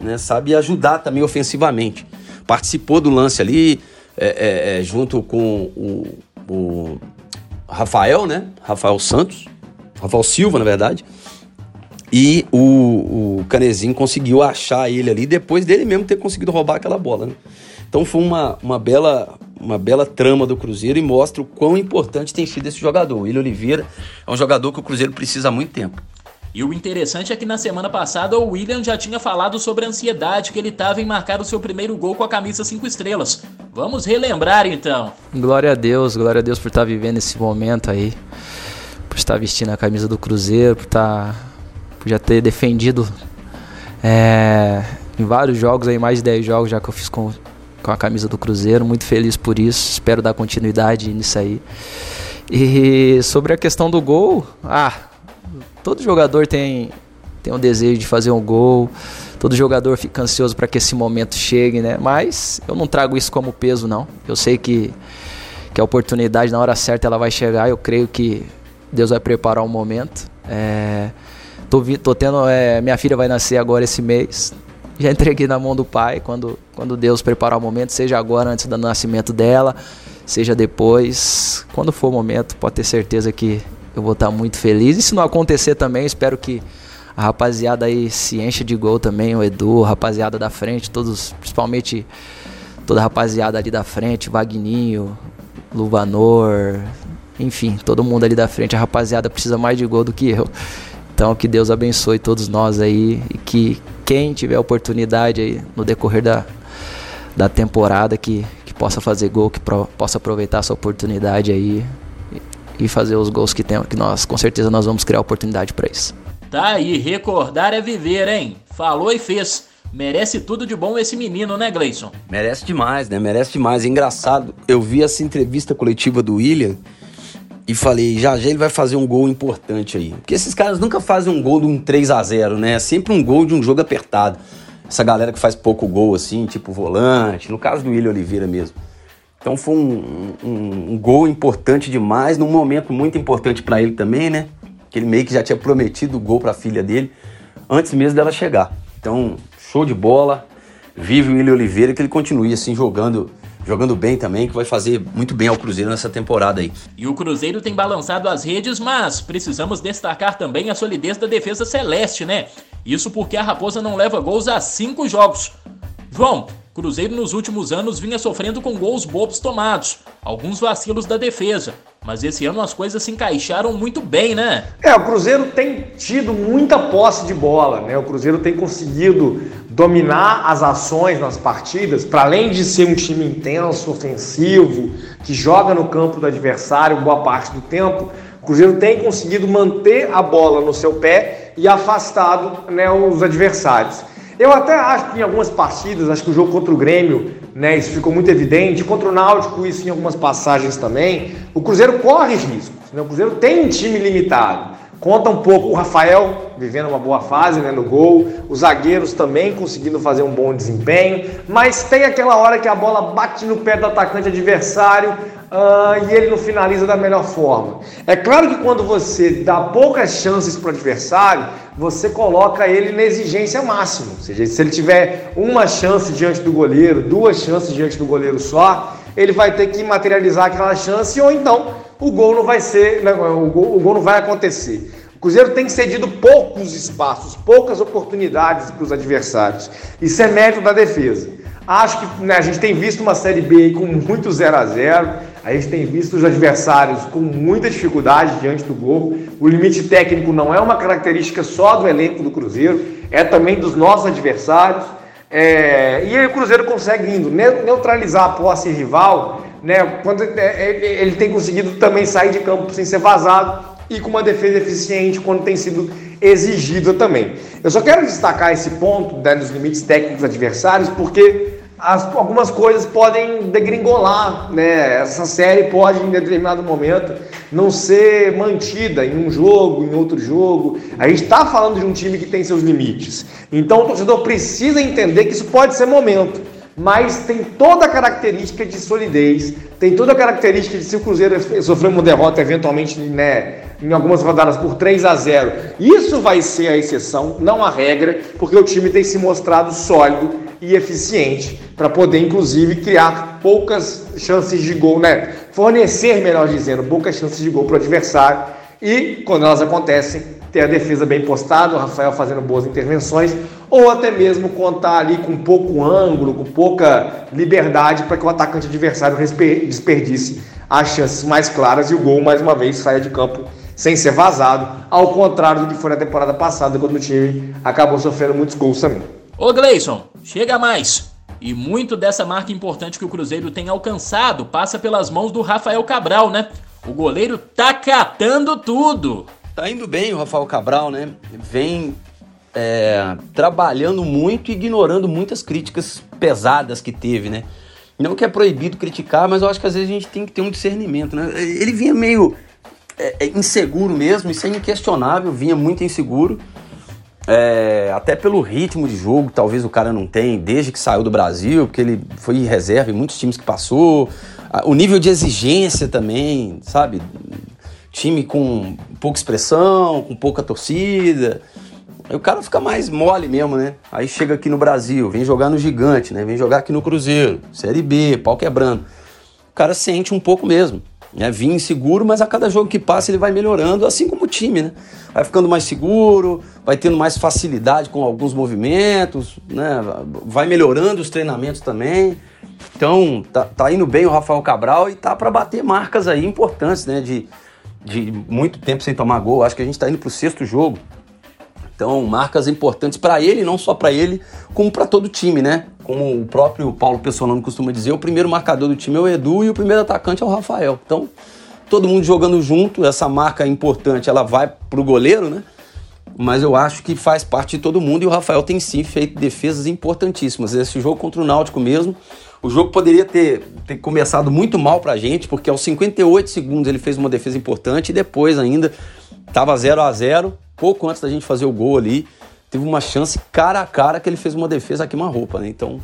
Né? Sabe ajudar também ofensivamente. Participou do lance ali, é, é, é, junto com o, o, Rafael, né? Rafael Santos, Rafael Silva, na verdade. E o, o Canezinho conseguiu achar ele ali depois dele mesmo ter conseguido roubar aquela bola, né? Então foi uma, uma, bela, uma bela trama do Cruzeiro e mostra o quão importante tem sido esse jogador. O William Oliveira é um jogador que o Cruzeiro precisa há muito tempo. E o interessante é que na semana passada o William já tinha falado sobre a ansiedade que ele estava em marcar o seu primeiro gol com a camisa 5 estrelas. Vamos relembrar então. Glória a Deus, glória a Deus por estar vivendo esse momento aí, por estar vestindo a camisa do Cruzeiro, por estar por já ter defendido é, em vários jogos aí, mais de 10 jogos já que eu fiz com, com a camisa do Cruzeiro. Muito feliz por isso, espero dar continuidade nisso aí. E sobre a questão do gol, ah, Todo jogador tem, tem um desejo de fazer um gol, todo jogador fica ansioso para que esse momento chegue, né? Mas eu não trago isso como peso, não. Eu sei que, que a oportunidade na hora certa ela vai chegar. Eu creio que Deus vai preparar o um momento. É, tô, tô tendo, é, minha filha vai nascer agora esse mês. Já entreguei na mão do pai quando, quando Deus preparar o momento, seja agora antes do nascimento dela, seja depois. Quando for o momento, pode ter certeza que eu vou estar muito feliz. E se não acontecer também, espero que a rapaziada aí se encha de gol também, o Edu, a rapaziada da frente, todos, principalmente toda a rapaziada ali da frente, Vagninho, Luvanor, enfim, todo mundo ali da frente, a rapaziada precisa mais de gol do que eu. Então que Deus abençoe todos nós aí e que quem tiver oportunidade aí no decorrer da, da temporada que, que possa fazer gol, que pro, possa aproveitar essa oportunidade aí e fazer os gols que tem, que nós com certeza nós vamos criar oportunidade para isso. Tá aí, recordar é viver, hein? Falou e fez. Merece tudo de bom esse menino, né, Gleison? Merece demais, né? Merece demais. É engraçado. Eu vi essa entrevista coletiva do William e falei, já já ele vai fazer um gol importante aí. Porque esses caras nunca fazem um gol de um 3 a 0 né? É sempre um gol de um jogo apertado. Essa galera que faz pouco gol, assim, tipo volante, no caso do William Oliveira mesmo. Então foi um, um, um gol importante demais, num momento muito importante para ele também, né? Que ele meio que já tinha prometido o gol para a filha dele antes mesmo dela chegar. Então, show de bola. Vive o William Oliveira que ele continue assim jogando jogando bem também, que vai fazer muito bem ao Cruzeiro nessa temporada aí. E o Cruzeiro tem balançado as redes, mas precisamos destacar também a solidez da defesa celeste, né? Isso porque a Raposa não leva gols há cinco jogos. João, Cruzeiro nos últimos anos vinha sofrendo com gols bobos tomados, alguns vacilos da defesa, mas esse ano as coisas se encaixaram muito bem, né? É, o Cruzeiro tem tido muita posse de bola, né? O Cruzeiro tem conseguido dominar as ações nas partidas, para além de ser um time intenso, ofensivo, que joga no campo do adversário boa parte do tempo, o Cruzeiro tem conseguido manter a bola no seu pé e afastado né, os adversários. Eu até acho que em algumas partidas, acho que o jogo contra o Grêmio, né, isso ficou muito evidente, contra o Náutico, isso em algumas passagens também, o Cruzeiro corre riscos. Né? O Cruzeiro tem um time limitado. Conta um pouco o Rafael vivendo uma boa fase né, no gol, os zagueiros também conseguindo fazer um bom desempenho, mas tem aquela hora que a bola bate no pé do atacante adversário uh, e ele não finaliza da melhor forma. É claro que quando você dá poucas chances para o adversário, você coloca ele na exigência máxima. Ou seja, se ele tiver uma chance diante do goleiro, duas chances diante do goleiro só, ele vai ter que materializar aquela chance ou então o gol não vai ser, né, o, gol, o gol não vai acontecer. O Cruzeiro tem cedido poucos espaços, poucas oportunidades para os adversários. Isso é mérito da defesa. Acho que né, a gente tem visto uma Série B com muito 0 a 0 a gente tem visto os adversários com muita dificuldade diante do gol. O limite técnico não é uma característica só do elenco do Cruzeiro, é também dos nossos adversários. É... e aí o Cruzeiro consegue indo neutralizar a posse rival né? Quando é, é, ele tem conseguido também sair de campo sem ser vazado e com uma defesa eficiente quando tem sido exigida também. Eu só quero destacar esse ponto né, dos limites técnicos adversários porque as, algumas coisas podem degringolar, né? Essa série pode, em determinado momento, não ser mantida em um jogo, em outro jogo. A gente está falando de um time que tem seus limites. Então o torcedor precisa entender que isso pode ser momento mas tem toda a característica de solidez, tem toda a característica de se o Cruzeiro sofrer uma derrota eventualmente né, em algumas rodadas por 3 a 0 isso vai ser a exceção, não a regra, porque o time tem se mostrado sólido e eficiente para poder, inclusive, criar poucas chances de gol, né? Fornecer, melhor dizendo, poucas chances de gol para o adversário e, quando elas acontecem, ter a defesa bem postada, o Rafael fazendo boas intervenções, ou até mesmo contar ali com pouco ângulo, com pouca liberdade para que o atacante adversário desperdice as chances mais claras e o gol mais uma vez saia de campo sem ser vazado, ao contrário do que foi na temporada passada, quando o time acabou sofrendo muitos gols também. Ô Gleison, chega mais! E muito dessa marca importante que o Cruzeiro tem alcançado passa pelas mãos do Rafael Cabral, né? O goleiro tá catando tudo. Tá indo bem o Rafael Cabral, né? Vem é, trabalhando muito e ignorando muitas críticas pesadas que teve, né? Não que é proibido criticar, mas eu acho que às vezes a gente tem que ter um discernimento, né? Ele vinha meio é, é inseguro mesmo, isso é inquestionável, vinha muito inseguro. É, até pelo ritmo de jogo, talvez o cara não tem desde que saiu do Brasil, porque ele foi reserva em muitos times que passou. O nível de exigência também, sabe? Time com pouca expressão, com pouca torcida. Aí o cara fica mais mole mesmo, né? Aí chega aqui no Brasil, vem jogar no Gigante, né? Vem jogar aqui no Cruzeiro, Série B, pau quebrando. O cara sente um pouco mesmo. Né? Vinha inseguro, mas a cada jogo que passa ele vai melhorando, assim como o time, né? Vai ficando mais seguro, vai tendo mais facilidade com alguns movimentos, né? Vai melhorando os treinamentos também. Então, tá, tá indo bem o Rafael Cabral e tá para bater marcas aí importantes, né? De, de muito tempo sem tomar gol. Acho que a gente tá indo pro sexto jogo. Então, marcas importantes para ele, não só para ele, como para todo o time, né? Como o próprio Paulo Pessolano costuma dizer, o primeiro marcador do time é o Edu e o primeiro atacante é o Rafael. Então, todo mundo jogando junto, essa marca importante, ela vai pro goleiro, né? Mas eu acho que faz parte de todo mundo e o Rafael tem sim feito defesas importantíssimas. Esse jogo contra o Náutico mesmo, o jogo poderia ter, ter começado muito mal pra gente, porque aos 58 segundos ele fez uma defesa importante e depois ainda tava 0 a 0 pouco antes da gente fazer o gol ali, teve uma chance cara a cara que ele fez uma defesa aqui uma roupa, né? Então,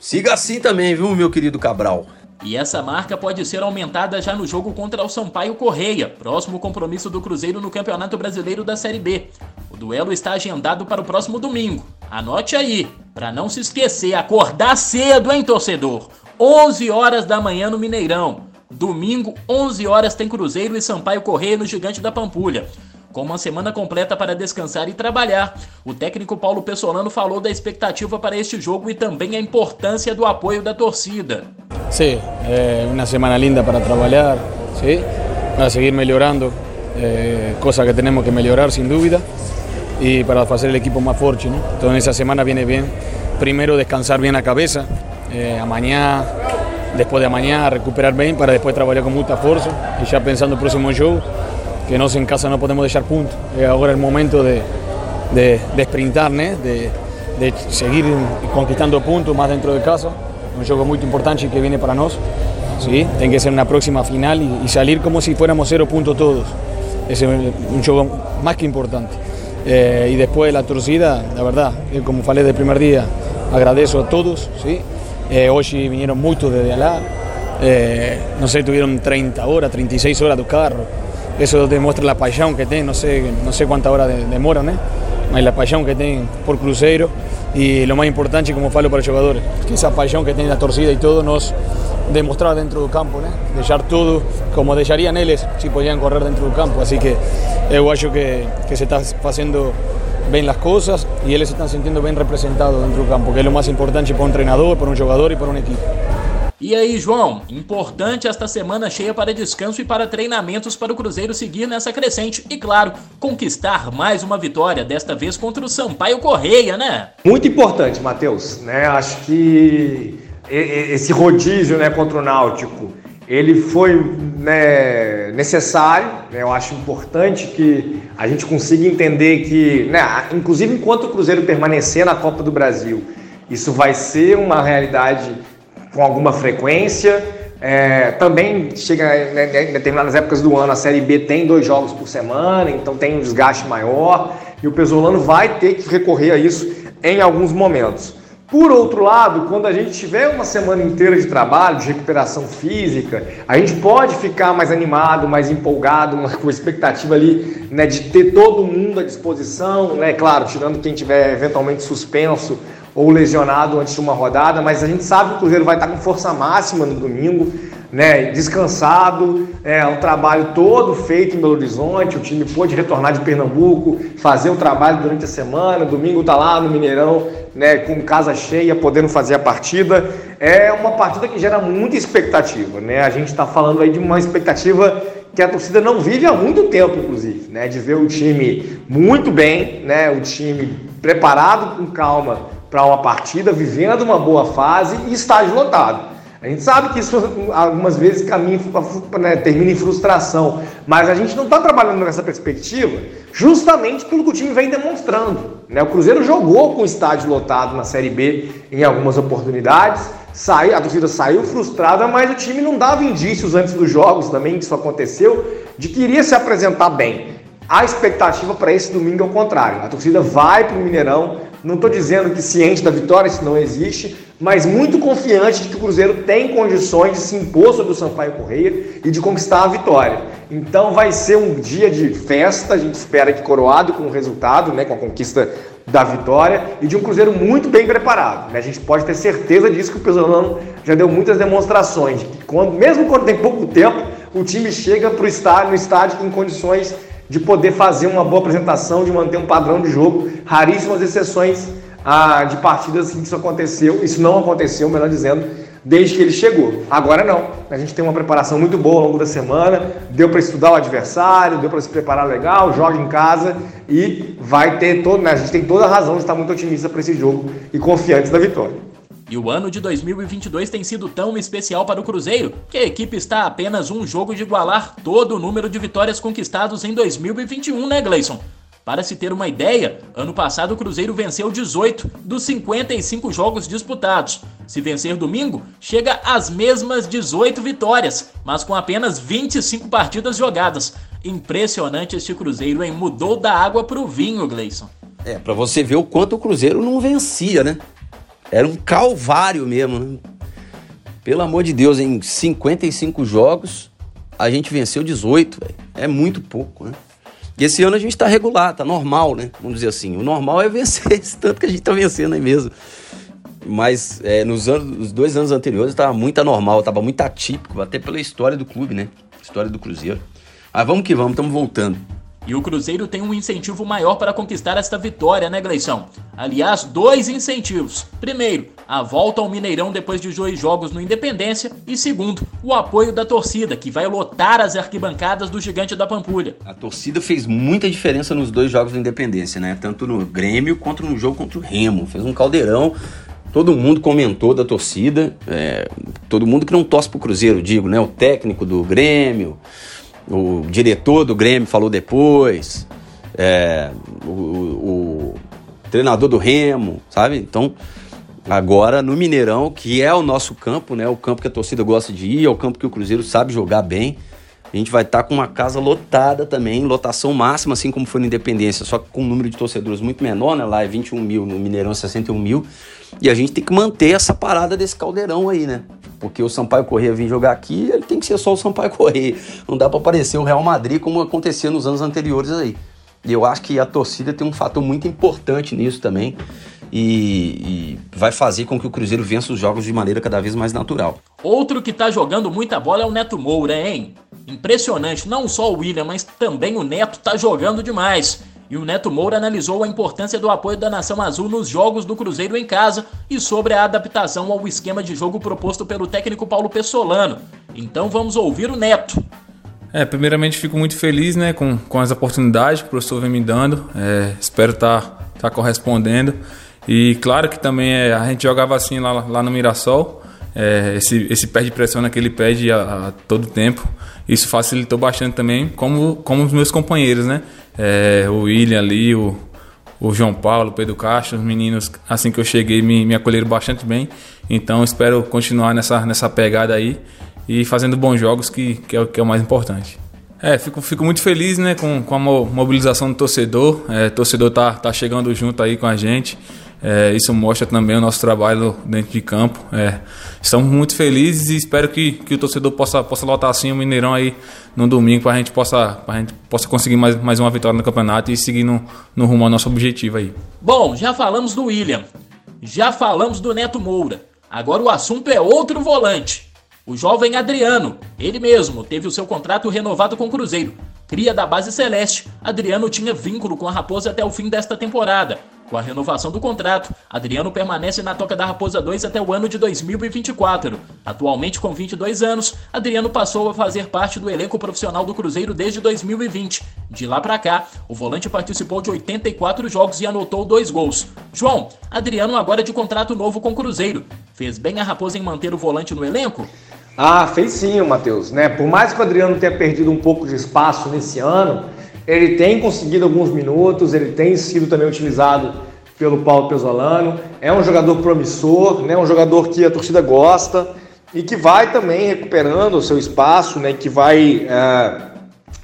siga assim também, viu, meu querido Cabral? E essa marca pode ser aumentada já no jogo contra o Sampaio Correia, próximo compromisso do Cruzeiro no Campeonato Brasileiro da Série B. O duelo está agendado para o próximo domingo. Anote aí, para não se esquecer, acordar cedo, hein, torcedor? 11 horas da manhã no Mineirão. Domingo, 11 horas tem Cruzeiro e Sampaio Correia no Gigante da Pampulha. Com uma semana completa para descansar e trabalhar. O técnico Paulo Pessolano falou da expectativa para este jogo e também a importância do apoio da torcida. Sim, é uma semana linda para trabalhar, sim, para seguir melhorando, é, coisa que temos que melhorar sem dúvida e para fazer o equipo mais forte. ¿no? Então, essa semana viene bem. Primeiro, descansar bem a cabeça, eh, amanhã, depois de amanhã, recuperar bem para depois trabalhar com muita força e já pensando no próximo jogo, que nós em casa não podemos deixar ponto. É agora o momento de, de, de sprintar, né? de, de seguir conquistando pontos mais dentro de casa. Um jogo muito importante que vem para nós. ¿sí? Tem que ser uma próxima final e, e salir como se fôramos zero pontos todos. É um jogo mais que importante. Eh, y después la torcida, la verdad, como falei del primer día, agradezco a todos, ¿sí? Eh, hoy vinieron muchos desde allá, eh, no sé, tuvieron 30 horas, 36 horas de carro, eso demuestra la pasión que tienen, no sé, no sé cuántas horas de, demoran, ¿eh? la pasión que tienen por Cruzeiro y lo más importante, como falo para los jugadores, que esa pasión que tiene la torcida y todo nos demostrar dentro del campo, ¿no? dejar todo como dejarían ellos si podían correr dentro del campo. Así que eu acho que, que se está haciendo bien las cosas y ellos se están sintiendo bien representados dentro del campo, que es lo más importante para un entrenador, para un jugador y para un equipo. E aí, João, importante esta semana cheia para descanso e para treinamentos para o Cruzeiro seguir nessa crescente e, claro, conquistar mais uma vitória, desta vez contra o Sampaio Correia, né? Muito importante, Matheus. Né? Acho que esse rodízio né, contra o Náutico, ele foi né, necessário. Né? Eu acho importante que a gente consiga entender que, né, inclusive enquanto o Cruzeiro permanecer na Copa do Brasil, isso vai ser uma realidade com alguma frequência. É, também chega né, em determinadas épocas do ano, a Série B tem dois jogos por semana, então tem um desgaste maior e o Pesolano vai ter que recorrer a isso em alguns momentos. Por outro lado, quando a gente tiver uma semana inteira de trabalho, de recuperação física, a gente pode ficar mais animado, mais empolgado, com a expectativa ali né, de ter todo mundo à disposição, né? Claro, tirando quem tiver eventualmente suspenso ou lesionado antes de uma rodada, mas a gente sabe que o Cruzeiro vai estar com força máxima no domingo, né, descansado, é um trabalho todo feito em Belo Horizonte, o time pôde retornar de Pernambuco, fazer o trabalho durante a semana, domingo está lá no Mineirão, né, com casa cheia, podendo fazer a partida. É uma partida que gera muita expectativa, né? A gente está falando aí de uma expectativa que a torcida não vive há muito tempo, inclusive, né? De ver o time muito bem, né? O time preparado com calma para uma partida, vivendo uma boa fase e estádio lotado. A gente sabe que isso algumas vezes caminha, né, termina em frustração, mas a gente não está trabalhando nessa perspectiva justamente pelo que o time vem demonstrando. Né? O Cruzeiro jogou com o estádio lotado na Série B em algumas oportunidades, a torcida saiu frustrada, mas o time não dava indícios antes dos jogos também, que isso aconteceu, de que iria se apresentar bem. A expectativa para esse domingo é o contrário. A torcida vai para o Mineirão não estou dizendo que ciente da vitória, isso não existe, mas muito confiante de que o Cruzeiro tem condições de se impor sobre o Sampaio Correia e de conquistar a vitória. Então vai ser um dia de festa, a gente espera que coroado com o resultado, né, com a conquista da vitória e de um Cruzeiro muito bem preparado. Né? A gente pode ter certeza disso que o Pesolano já deu muitas demonstrações, de que quando, mesmo quando tem pouco tempo, o time chega para o estádio, no estádio com condições de poder fazer uma boa apresentação, de manter um padrão de jogo. Raríssimas exceções ah, de partidas que isso aconteceu, isso não aconteceu, melhor dizendo, desde que ele chegou. Agora não. A gente tem uma preparação muito boa ao longo da semana, deu para estudar o adversário, deu para se preparar legal, joga em casa e vai ter todo, né, a gente tem toda a razão de estar muito otimista para esse jogo e confiantes da vitória. E o ano de 2022 tem sido tão especial para o Cruzeiro que a equipe está a apenas um jogo de igualar todo o número de vitórias conquistados em 2021, né, Gleison? Para se ter uma ideia, ano passado o Cruzeiro venceu 18 dos 55 jogos disputados. Se vencer domingo, chega às mesmas 18 vitórias, mas com apenas 25 partidas jogadas. Impressionante este Cruzeiro, hein? Mudou da água para o vinho, Gleison. É, para você ver o quanto o Cruzeiro não vencia, né? Era um calvário mesmo, né? Pelo amor de Deus, em 55 jogos, a gente venceu 18, véio. É muito pouco, né? E esse ano a gente tá regular, tá normal, né? Vamos dizer assim. O normal é vencer esse tanto que a gente tá vencendo aí mesmo. Mas é, nos anos, os dois anos anteriores estava muito anormal, estava muito atípico, até pela história do clube, né? História do Cruzeiro. Mas vamos que vamos, estamos voltando. E o Cruzeiro tem um incentivo maior para conquistar esta vitória, né, Gleição? Aliás, dois incentivos. Primeiro, a volta ao Mineirão depois de dois jogos no Independência. E segundo, o apoio da torcida, que vai lotar as arquibancadas do Gigante da Pampulha. A torcida fez muita diferença nos dois jogos do Independência, né? Tanto no Grêmio quanto no jogo contra o Remo. Fez um caldeirão. Todo mundo comentou da torcida. É, todo mundo que não torce pro Cruzeiro, digo, né? O técnico do Grêmio o diretor do Grêmio falou depois, é, o, o, treinador do Remo, sabe? Então, agora no Mineirão, que é o nosso campo, né? O campo que a torcida gosta de ir, é o campo que o Cruzeiro sabe jogar bem. A gente vai estar tá com uma casa lotada também, lotação máxima, assim como foi no Independência, só que com um número de torcedores muito menor, né? Lá é 21 mil, no Mineirão 61 mil. E a gente tem que manter essa parada desse caldeirão aí, né? Porque o Sampaio Corrêa vir jogar aqui, ele tem que ser só o Sampaio Corrêa. Não dá para aparecer o Real Madrid como acontecia nos anos anteriores aí. E eu acho que a torcida tem um fator muito importante nisso também. E, e, vai fazer com que o Cruzeiro vença os jogos de maneira cada vez mais natural. Outro que tá jogando muita bola é o Neto Moura, hein? Impressionante, não só o William, mas também o Neto tá jogando demais. E o Neto Moura analisou a importância do apoio da Nação Azul nos jogos do Cruzeiro em casa e sobre a adaptação ao esquema de jogo proposto pelo técnico Paulo Pessolano. Então vamos ouvir o Neto. É, primeiramente fico muito feliz né, com, com as oportunidades que o professor vem me dando. É, espero estar tá, tá correspondendo. E claro que também é, a gente jogava assim lá, lá no Mirassol. É, esse, esse pé de pressão que ele pede a, a, todo tempo. Isso facilitou bastante também, como, como os meus companheiros, né? É, o William ali, o, o João Paulo, o Pedro Castro, os meninos, assim que eu cheguei, me, me acolheram bastante bem. Então espero continuar nessa, nessa pegada aí e fazendo bons jogos, que, que, é, que é o mais importante. É, fico, fico muito feliz né, com, com a mobilização do torcedor. É, o torcedor tá, tá chegando junto aí com a gente. É, isso mostra também o nosso trabalho dentro de campo. É, estamos muito felizes e espero que, que o torcedor possa, possa lotar assim o Mineirão aí no domingo para a gente possa gente possa conseguir mais, mais uma vitória no campeonato e seguir no, no rumo ao nosso objetivo aí. Bom, já falamos do William, já falamos do Neto Moura. Agora o assunto é outro volante. O jovem Adriano, ele mesmo, teve o seu contrato renovado com o Cruzeiro. Cria da base celeste, Adriano tinha vínculo com a Raposa até o fim desta temporada com a renovação do contrato, Adriano permanece na Toca da Raposa 2 até o ano de 2024. Atualmente com 22 anos, Adriano passou a fazer parte do elenco profissional do Cruzeiro desde 2020. De lá para cá, o volante participou de 84 jogos e anotou dois gols. João, Adriano agora de contrato novo com o Cruzeiro. Fez bem a Raposa em manter o volante no elenco? Ah, fez sim, Matheus. Né? Por mais que o Adriano tenha perdido um pouco de espaço nesse ano, ele tem conseguido alguns minutos, ele tem sido também utilizado pelo Paulo Pesolano. É um jogador promissor, né? um jogador que a torcida gosta e que vai também recuperando o seu espaço, né? que vai é,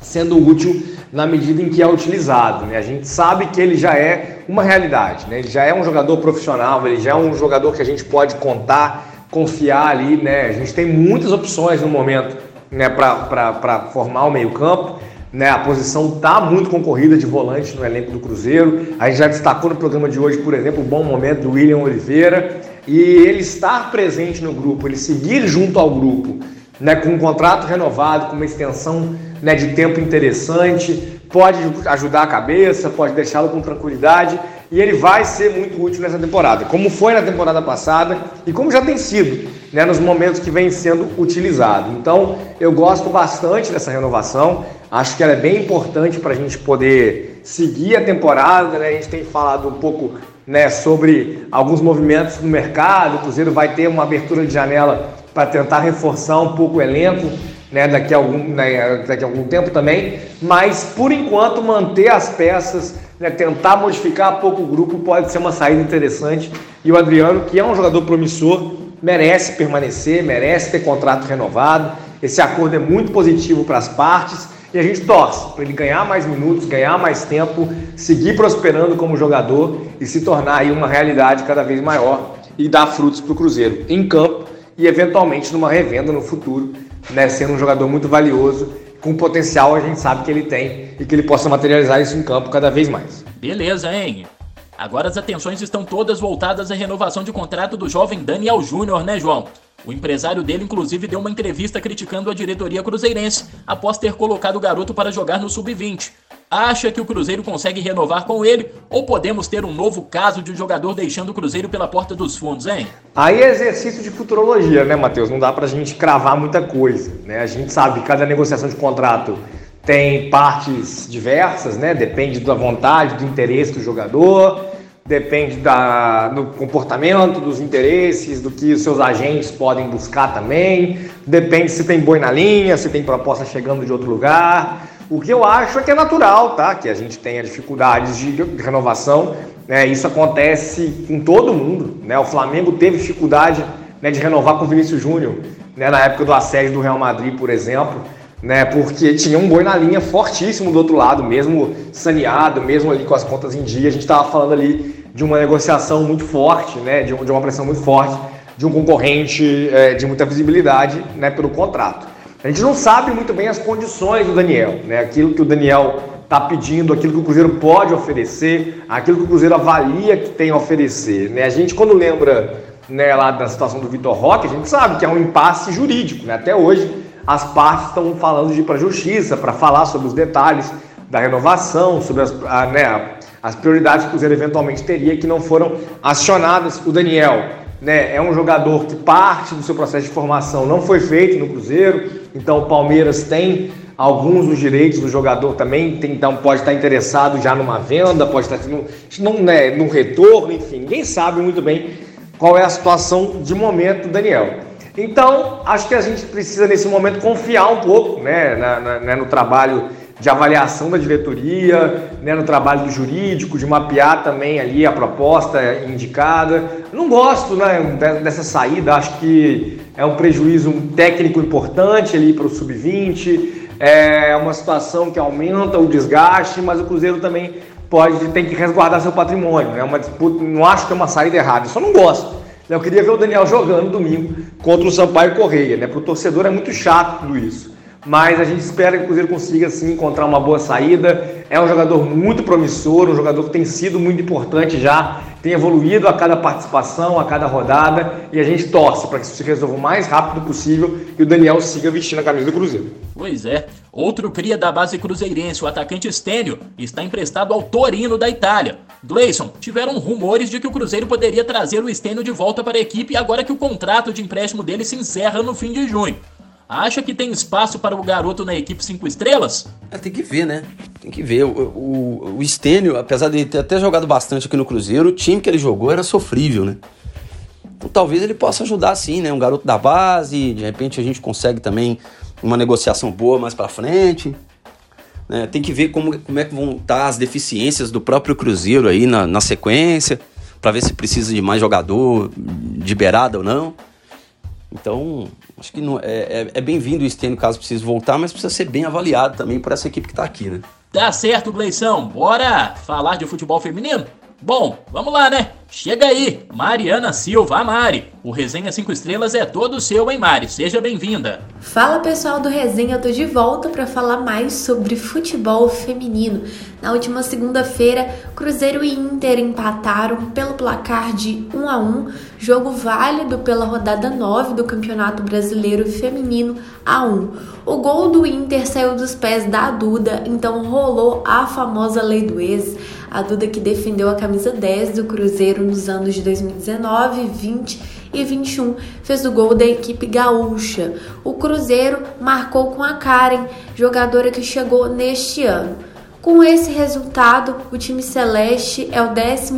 sendo útil na medida em que é utilizado. Né? A gente sabe que ele já é uma realidade, né? ele já é um jogador profissional, ele já é um jogador que a gente pode contar, confiar ali. Né? A gente tem muitas opções no momento né? para formar o meio-campo. Né, a posição está muito concorrida de volante no elenco do Cruzeiro. A gente já destacou no programa de hoje, por exemplo, o bom momento do William Oliveira. E ele estar presente no grupo, ele seguir junto ao grupo, né, com um contrato renovado, com uma extensão né, de tempo interessante, pode ajudar a cabeça, pode deixá-lo com tranquilidade e ele vai ser muito útil nessa temporada, como foi na temporada passada e como já tem sido né, nos momentos que vem sendo utilizado. Então, eu gosto bastante dessa renovação, acho que ela é bem importante para a gente poder seguir a temporada. Né? A gente tem falado um pouco né, sobre alguns movimentos no mercado, o Cruzeiro vai ter uma abertura de janela para tentar reforçar um pouco o elenco. Né, daqui, a algum, né, daqui a algum tempo também, mas por enquanto manter as peças né, tentar modificar pouco o grupo pode ser uma saída interessante. E o Adriano, que é um jogador promissor, merece permanecer, merece ter contrato renovado. Esse acordo é muito positivo para as partes e a gente torce para ele ganhar mais minutos, ganhar mais tempo, seguir prosperando como jogador e se tornar aí uma realidade cada vez maior e dar frutos para o Cruzeiro em campo e eventualmente numa revenda no futuro, né, sendo um jogador muito valioso com potencial a gente sabe que ele tem e que ele possa materializar isso em campo cada vez mais. Beleza, hein? Agora as atenções estão todas voltadas à renovação de contrato do jovem Daniel Júnior, né, João? O empresário dele, inclusive, deu uma entrevista criticando a diretoria cruzeirense após ter colocado o garoto para jogar no sub-20. Acha que o Cruzeiro consegue renovar com ele ou podemos ter um novo caso de um jogador deixando o Cruzeiro pela porta dos fundos, hein? Aí é exercício de futurologia, né, Matheus? Não dá pra gente cravar muita coisa, né? A gente sabe que cada negociação de contrato tem partes diversas, né? Depende da vontade, do interesse do jogador, depende da, do comportamento, dos interesses, do que os seus agentes podem buscar também, depende se tem boi na linha, se tem proposta chegando de outro lugar. O que eu acho é que é natural, tá? Que a gente tenha dificuldades de renovação. Né? Isso acontece com todo mundo. Né? O Flamengo teve dificuldade né, de renovar com o Vinícius Júnior, né, na época do assédio do Real Madrid, por exemplo. Né, porque tinha um boi na linha fortíssimo do outro lado, mesmo saneado, mesmo ali com as contas em dia. A gente estava falando ali de uma negociação muito forte, né, de, uma pressão muito forte, de um concorrente é, de muita visibilidade né, pelo contrato. A gente não sabe muito bem as condições do Daniel, né? aquilo que o Daniel está pedindo, aquilo que o Cruzeiro pode oferecer, aquilo que o Cruzeiro avalia que tem a oferecer. Né? A gente, quando lembra né, lá da situação do Vitor Roque, a gente sabe que é um impasse jurídico. Né? Até hoje, as partes estão falando de ir para a justiça para falar sobre os detalhes da renovação, sobre as, a, né, as prioridades que o Cruzeiro eventualmente teria que não foram acionadas. O Daniel né, é um jogador que parte do seu processo de formação não foi feito no Cruzeiro, então o Palmeiras tem alguns dos direitos do jogador também, tem, então pode estar interessado já numa venda, pode estar num, num, né, num retorno, enfim, ninguém sabe muito bem qual é a situação de momento do Daniel. Então, acho que a gente precisa nesse momento confiar um pouco né, na, na, né, no trabalho de avaliação da diretoria, né, no trabalho do jurídico, de mapear também ali a proposta indicada. Não gosto né, dessa saída, acho que é um prejuízo técnico importante ali para o sub-20, é uma situação que aumenta o desgaste, mas o Cruzeiro também pode tem que resguardar seu patrimônio. É uma disputa, não acho que é uma saída errada, só não gosto. Eu queria ver o Daniel jogando domingo contra o Sampaio Correia, né? Para o torcedor é muito chato tudo isso mas a gente espera que o Cruzeiro consiga sim encontrar uma boa saída. É um jogador muito promissor, um jogador que tem sido muito importante já, tem evoluído a cada participação, a cada rodada, e a gente torce para que isso se resolva o mais rápido possível e o Daniel siga vestindo a camisa do Cruzeiro. Pois é. Outro cria da base cruzeirense, o atacante Stênio, está emprestado ao Torino da Itália. Gleison, tiveram rumores de que o Cruzeiro poderia trazer o Stênio de volta para a equipe agora que o contrato de empréstimo dele se encerra no fim de junho. Acha que tem espaço para o garoto na equipe 5 estrelas? É, tem que ver, né? Tem que ver. O, o, o Stênio, apesar de ter até jogado bastante aqui no Cruzeiro, o time que ele jogou era sofrível, né? Então talvez ele possa ajudar sim, né? Um garoto da base, de repente a gente consegue também uma negociação boa mais para frente. Né? Tem que ver como, como é que vão estar as deficiências do próprio Cruzeiro aí na, na sequência, para ver se precisa de mais jogador de beirada ou não. Então, acho que não, é, é, é bem-vindo o Stênio caso precise voltar, mas precisa ser bem avaliado também por essa equipe que está aqui, né? Tá certo, Gleição. Bora falar de futebol feminino? Bom, vamos lá, né? Chega aí, Mariana Silva, a Mari. O Resenha 5 Estrelas é todo seu, hein, Mari? Seja bem-vinda. Fala pessoal do Resenha, eu tô de volta para falar mais sobre futebol feminino. Na última segunda-feira, Cruzeiro e Inter empataram pelo placar de 1 a 1, jogo válido pela rodada 9 do Campeonato Brasileiro Feminino A1. O gol do Inter saiu dos pés da Duda, então rolou a famosa lei do ex. A Duda que defendeu a camisa 10 do Cruzeiro nos anos de 2019, 20 e 21 fez o gol da equipe gaúcha. O Cruzeiro marcou com a Karen, jogadora que chegou neste ano. Com esse resultado, o time celeste é o 12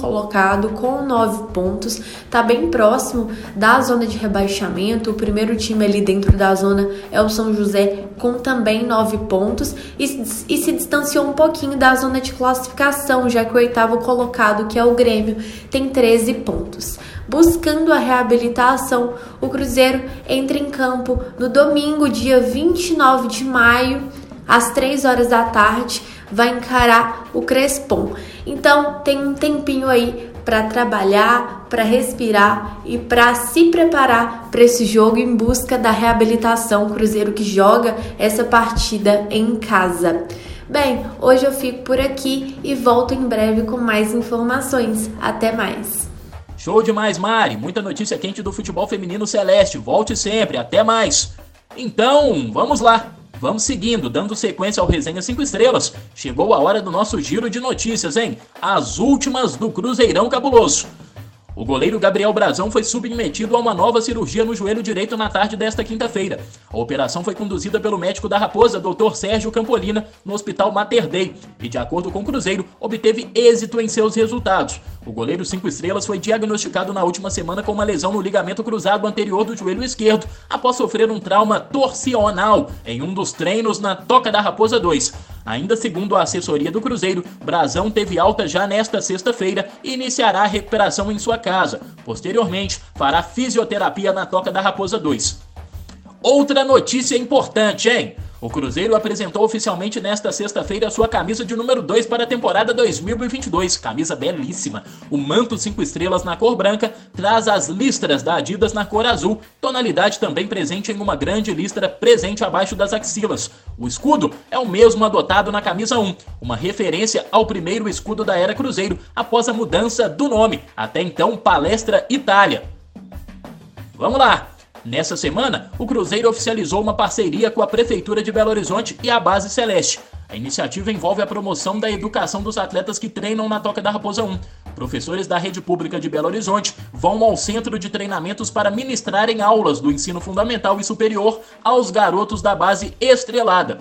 colocado com 9 pontos, está bem próximo da zona de rebaixamento. O primeiro time ali dentro da zona é o São José com também 9 pontos e, e se distanciou um pouquinho da zona de classificação, já que o oitavo colocado, que é o Grêmio, tem 13 pontos. Buscando a reabilitação, o Cruzeiro entra em campo no domingo, dia 29 de maio às 3 horas da tarde, vai encarar o Crespon. Então, tem um tempinho aí para trabalhar, para respirar e para se preparar para esse jogo em busca da reabilitação. Cruzeiro que joga essa partida em casa. Bem, hoje eu fico por aqui e volto em breve com mais informações. Até mais. Show demais, Mari. Muita notícia quente do futebol feminino celeste. Volte sempre. Até mais. Então, vamos lá. Vamos seguindo, dando sequência ao Resenha 5 Estrelas. Chegou a hora do nosso giro de notícias, hein? As últimas do Cruzeirão Cabuloso. O goleiro Gabriel Brazão foi submetido a uma nova cirurgia no joelho direito na tarde desta quinta-feira. A operação foi conduzida pelo médico da Raposa, Dr. Sérgio Campolina, no Hospital Mater Dei, e de acordo com o Cruzeiro, obteve êxito em seus resultados. O goleiro 5 estrelas foi diagnosticado na última semana com uma lesão no ligamento cruzado anterior do joelho esquerdo, após sofrer um trauma torcional em um dos treinos na Toca da Raposa 2. Ainda segundo a assessoria do Cruzeiro, Brazão teve alta já nesta sexta-feira e iniciará a recuperação em sua casa. Posteriormente, fará fisioterapia na Toca da Raposa 2. Outra notícia importante, hein? O Cruzeiro apresentou oficialmente nesta sexta-feira sua camisa de número 2 para a temporada 2022. Camisa belíssima. O manto 5 estrelas na cor branca traz as listras da Adidas na cor azul, tonalidade também presente em uma grande listra presente abaixo das axilas. O escudo é o mesmo adotado na camisa 1, uma referência ao primeiro escudo da era Cruzeiro após a mudança do nome, até então Palestra Itália. Vamos lá! Nessa semana, o Cruzeiro oficializou uma parceria com a Prefeitura de Belo Horizonte e a Base Celeste. A iniciativa envolve a promoção da educação dos atletas que treinam na Toca da Raposa 1. Professores da rede pública de Belo Horizonte vão ao centro de treinamentos para ministrarem aulas do ensino fundamental e superior aos garotos da base estrelada.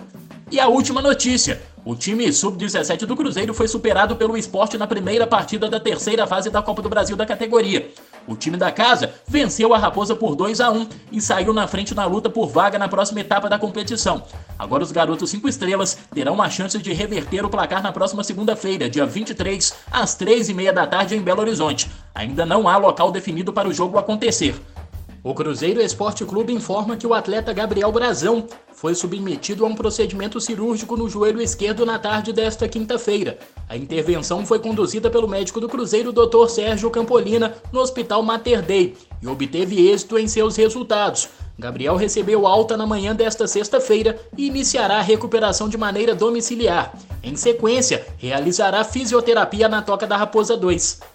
E a última notícia: o time sub-17 do Cruzeiro foi superado pelo esporte na primeira partida da terceira fase da Copa do Brasil da categoria. O time da casa venceu a Raposa por 2 a 1 e saiu na frente na luta por vaga na próxima etapa da competição. Agora os garotos 5 estrelas terão uma chance de reverter o placar na próxima segunda-feira, dia 23, às 3h30 da tarde em Belo Horizonte. Ainda não há local definido para o jogo acontecer. O Cruzeiro Esporte Clube informa que o atleta Gabriel Brazão foi submetido a um procedimento cirúrgico no joelho esquerdo na tarde desta quinta-feira. A intervenção foi conduzida pelo médico do Cruzeiro, Dr. Sérgio Campolina, no Hospital Mater Dei e obteve êxito em seus resultados. Gabriel recebeu alta na manhã desta sexta-feira e iniciará a recuperação de maneira domiciliar. Em sequência, realizará fisioterapia na Toca da Raposa 2.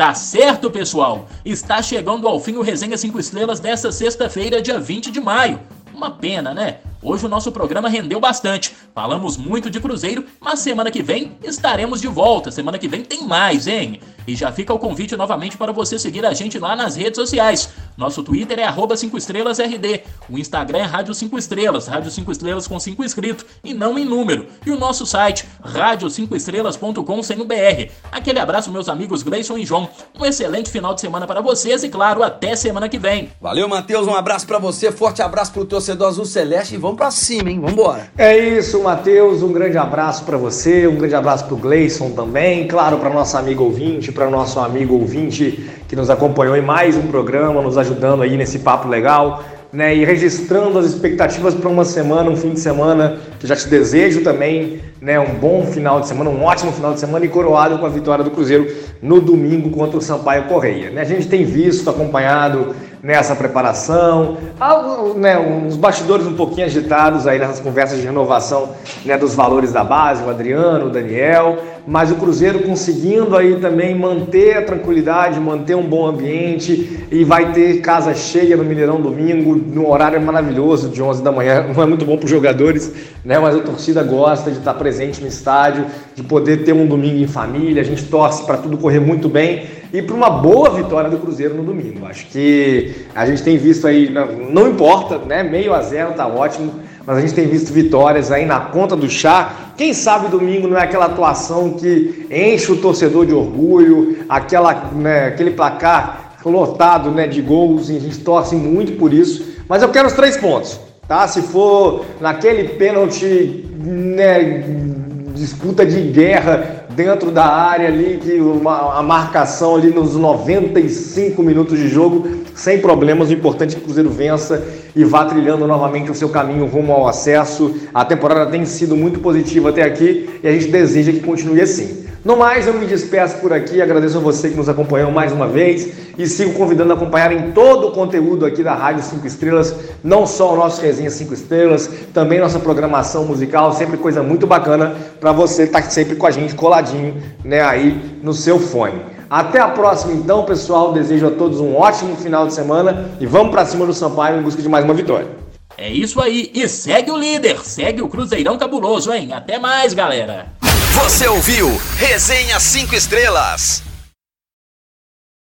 Tá certo, pessoal? Está chegando ao fim o Resenha 5 Estrelas desta sexta-feira, dia 20 de maio. Uma pena, né? Hoje o nosso programa rendeu bastante. Falamos muito de Cruzeiro, mas semana que vem estaremos de volta. Semana que vem tem mais, hein? E já fica o convite novamente para você seguir a gente lá nas redes sociais. Nosso Twitter é 5 estrelasrd. O Instagram é Rádio 5 Estrelas, Rádio 5 Estrelas com 5 inscritos e não em número. E o nosso site, rádio5estrelas.com sem o BR. Aquele abraço, meus amigos Gleison e João. Um excelente final de semana para vocês e, claro, até semana que vem. Valeu, Matheus. Um abraço para você. Forte abraço pro torcedor azul celeste e vamos para cima, hein? Vambora. É isso, Matheus. Um grande abraço para você, um grande abraço pro Gleison também, claro, para nosso amigo ouvinte, para nosso amigo ouvinte que nos acompanhou em mais um programa, nos ajudando aí nesse papo legal. Né, e registrando as expectativas para uma semana, um fim de semana, que já te desejo também né, um bom final de semana, um ótimo final de semana e coroado com a vitória do Cruzeiro no domingo contra o Sampaio Correia. Né, a gente tem visto, acompanhado nessa preparação, algo, né, uns bastidores um pouquinho agitados aí nessas conversas de renovação né, dos valores da base, o Adriano, o Daniel, mas o Cruzeiro conseguindo aí também manter a tranquilidade, manter um bom ambiente e vai ter casa cheia no Mineirão domingo, num horário maravilhoso de 11 da manhã, não é muito bom para os jogadores, né, mas a torcida gosta de estar presente no estádio, de poder ter um domingo em família, a gente torce para tudo correr muito bem e para uma boa vitória do Cruzeiro no domingo. Acho que a gente tem visto aí, não, importa, né? Meio a zero tá ótimo, mas a gente tem visto vitórias aí na conta do chá. Quem sabe domingo não é aquela atuação que enche o torcedor de orgulho, aquela, né, aquele placar lotado né, de gols, e a gente torce muito por isso. Mas eu quero os três pontos, tá? Se for naquele pênalti, né, disputa de guerra dentro da área ali, que uma, a marcação ali nos 95 minutos de jogo, sem problemas. O importante é que o Cruzeiro vença e vá trilhando novamente o seu caminho rumo ao acesso. A temporada tem sido muito positiva até aqui e a gente deseja que continue assim. No mais, eu me despeço por aqui, agradeço a você que nos acompanhou mais uma vez e sigo convidando a acompanharem todo o conteúdo aqui da Rádio 5 Estrelas, não só o nosso Resenha 5 Estrelas, também nossa programação musical, sempre coisa muito bacana para você estar tá sempre com a gente coladinho, né, aí no seu fone. Até a próxima então, pessoal, desejo a todos um ótimo final de semana e vamos para cima do Sampaio em busca de mais uma vitória. É isso aí, e segue o líder, segue o Cruzeirão Cabuloso, hein? Até mais, galera! Você ouviu Resenha 5 Estrelas.